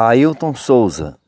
Ailton Souza.